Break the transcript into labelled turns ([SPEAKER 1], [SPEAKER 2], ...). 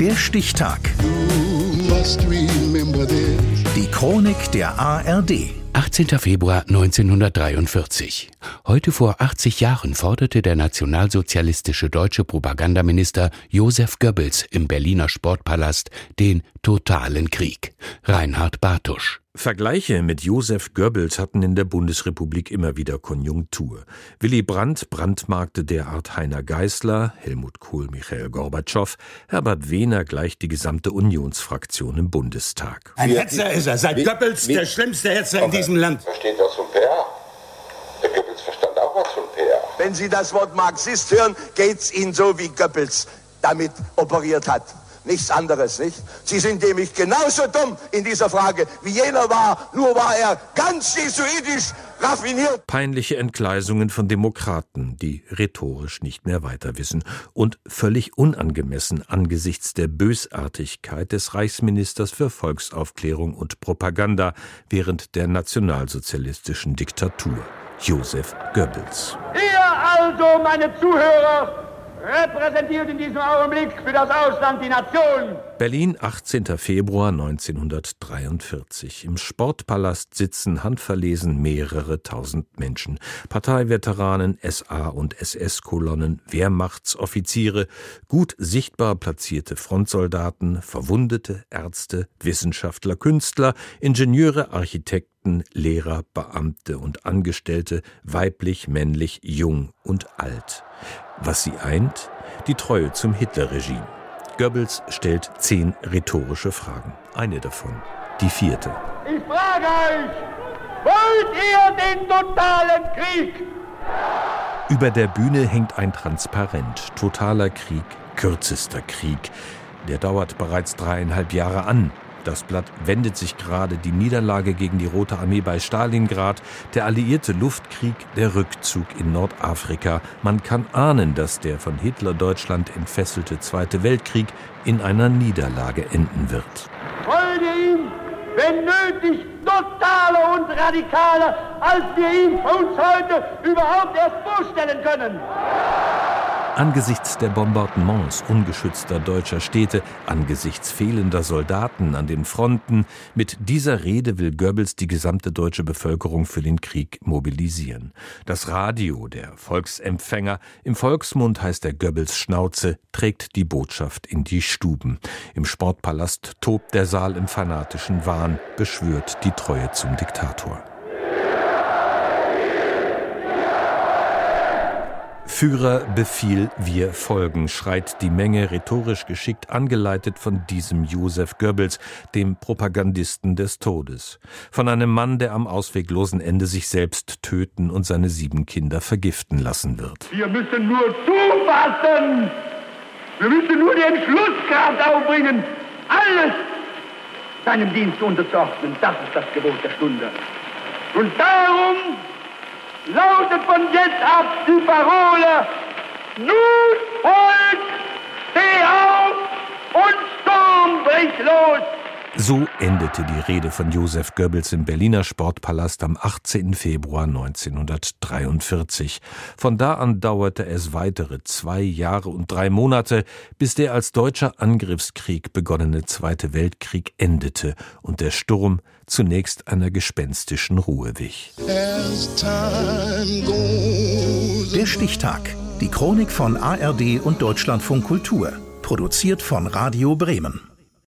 [SPEAKER 1] Der Stichtag. Die Chronik der ARD.
[SPEAKER 2] 18. Februar 1943. Heute vor 80 Jahren forderte der nationalsozialistische deutsche Propagandaminister Josef Goebbels im Berliner Sportpalast den totalen Krieg. Reinhard Bartusch.
[SPEAKER 3] Vergleiche mit Josef Goebbels hatten in der Bundesrepublik immer wieder Konjunktur. Willy Brandt brandmarkte derart Heiner Geißler, Helmut Kohl Michael Gorbatschow, Herbert Wehner gleich die gesamte Unionsfraktion im Bundestag.
[SPEAKER 4] Ein Hetzer ist er, seit Goebbels der schlimmste Hetzer in diesem Land.
[SPEAKER 5] Versteht was von PR? Der Goebbels verstand auch was von PR.
[SPEAKER 6] Wenn Sie das Wort Marxist hören, geht's Ihnen so, wie Goebbels damit operiert hat. Nichts anderes, nicht? Sie sind nämlich genauso dumm in dieser Frage, wie jener war, nur war er ganz jesuitisch raffiniert.
[SPEAKER 3] Peinliche Entgleisungen von Demokraten, die rhetorisch nicht mehr weiter wissen und völlig unangemessen angesichts der Bösartigkeit des Reichsministers für Volksaufklärung und Propaganda während der nationalsozialistischen Diktatur, Josef Goebbels.
[SPEAKER 7] Ihr also, meine Zuhörer, repräsentiert in diesem Augenblick für das Ausland die Nation.
[SPEAKER 3] Berlin, 18. Februar 1943. Im Sportpalast sitzen handverlesen mehrere tausend Menschen. Parteiveteranen, SA- und SS-Kolonnen, Wehrmachtsoffiziere, gut sichtbar platzierte Frontsoldaten, Verwundete, Ärzte, Wissenschaftler, Künstler, Ingenieure, Architekten, Lehrer, Beamte und Angestellte, weiblich, männlich, jung und alt. Was sie eint? Die Treue zum Hitlerregime. Goebbels stellt zehn rhetorische Fragen. Eine davon, die vierte.
[SPEAKER 7] Ich frage euch, wollt ihr den totalen Krieg?
[SPEAKER 3] Über der Bühne hängt ein Transparent. Totaler Krieg, kürzester Krieg. Der dauert bereits dreieinhalb Jahre an. Das Blatt wendet sich gerade die Niederlage gegen die Rote Armee bei Stalingrad, der alliierte Luftkrieg, der Rückzug in Nordafrika. Man kann ahnen, dass der von Hitler-Deutschland entfesselte Zweite Weltkrieg in einer Niederlage enden wird.
[SPEAKER 7] Ihr ihn, wenn nötig, totaler und radikaler, als wir ihn uns heute überhaupt erst vorstellen können?
[SPEAKER 3] Angesichts der Bombardements ungeschützter deutscher Städte, angesichts fehlender Soldaten an den Fronten, mit dieser Rede will Goebbels die gesamte deutsche Bevölkerung für den Krieg mobilisieren. Das Radio, der Volksempfänger, im Volksmund heißt der Goebbels Schnauze, trägt die Botschaft in die Stuben. Im Sportpalast tobt der Saal im fanatischen Wahn, beschwört die Treue zum Diktator. Führer, Befehl, wir folgen, schreit die Menge rhetorisch geschickt angeleitet von diesem Josef Goebbels, dem Propagandisten des Todes. Von einem Mann, der am ausweglosen Ende sich selbst töten und seine sieben Kinder vergiften lassen wird.
[SPEAKER 7] Wir müssen nur zufassen. Wir müssen nur die Entschlusskraft aufbringen, alles seinem Dienst unterzuordnen. Das ist das Gebot der Stunde. Und darum lautet von jetzt ab die Parole, nun Volk, steh auf und Sturm bricht los.
[SPEAKER 3] So endete die Rede von Josef Goebbels im Berliner Sportpalast am 18. Februar 1943. Von da an dauerte es weitere zwei Jahre und drei Monate, bis der als deutscher Angriffskrieg begonnene Zweite Weltkrieg endete und der Sturm zunächst einer gespenstischen Ruhe wich.
[SPEAKER 1] Der Stichtag. Die Chronik von ARD und Deutschlandfunk Kultur. Produziert von Radio Bremen.